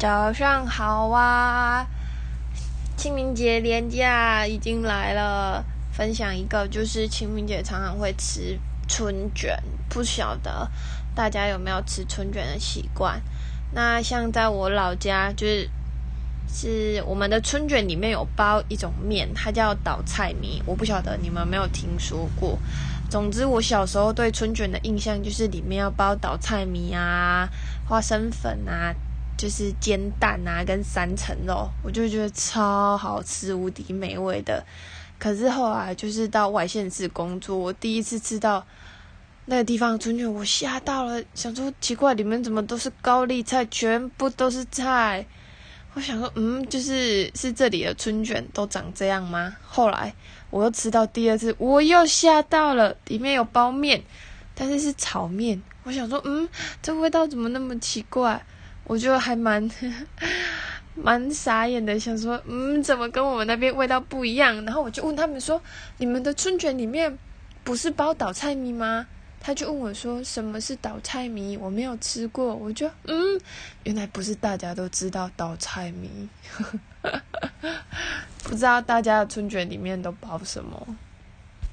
早上好啊！清明节连假已经来了，分享一个就是清明节常常会吃春卷，不晓得大家有没有吃春卷的习惯？那像在我老家，就是是我们的春卷里面有包一种面，它叫倒菜米，我不晓得你们有没有听说过。总之，我小时候对春卷的印象就是里面要包倒菜米啊、花生粉啊。就是煎蛋啊，跟三层肉，我就觉得超好吃，无敌美味的。可是后来就是到外县市工作，我第一次吃到那个地方春卷，我吓到了，想说奇怪，里面怎么都是高丽菜，全部都是菜。我想说，嗯，就是是这里的春卷都长这样吗？后来我又吃到第二次，我又吓到了，里面有包面，但是是炒面。我想说，嗯，这味道怎么那么奇怪？我就还蛮 蛮傻眼的，想说，嗯，怎么跟我们那边味道不一样？然后我就问他们说，你们的春卷里面不是包倒菜米吗？他就问我说，什么是倒菜米？我没有吃过。我就，嗯，原来不是大家都知道倒菜米，不知道大家的春卷里面都包什么。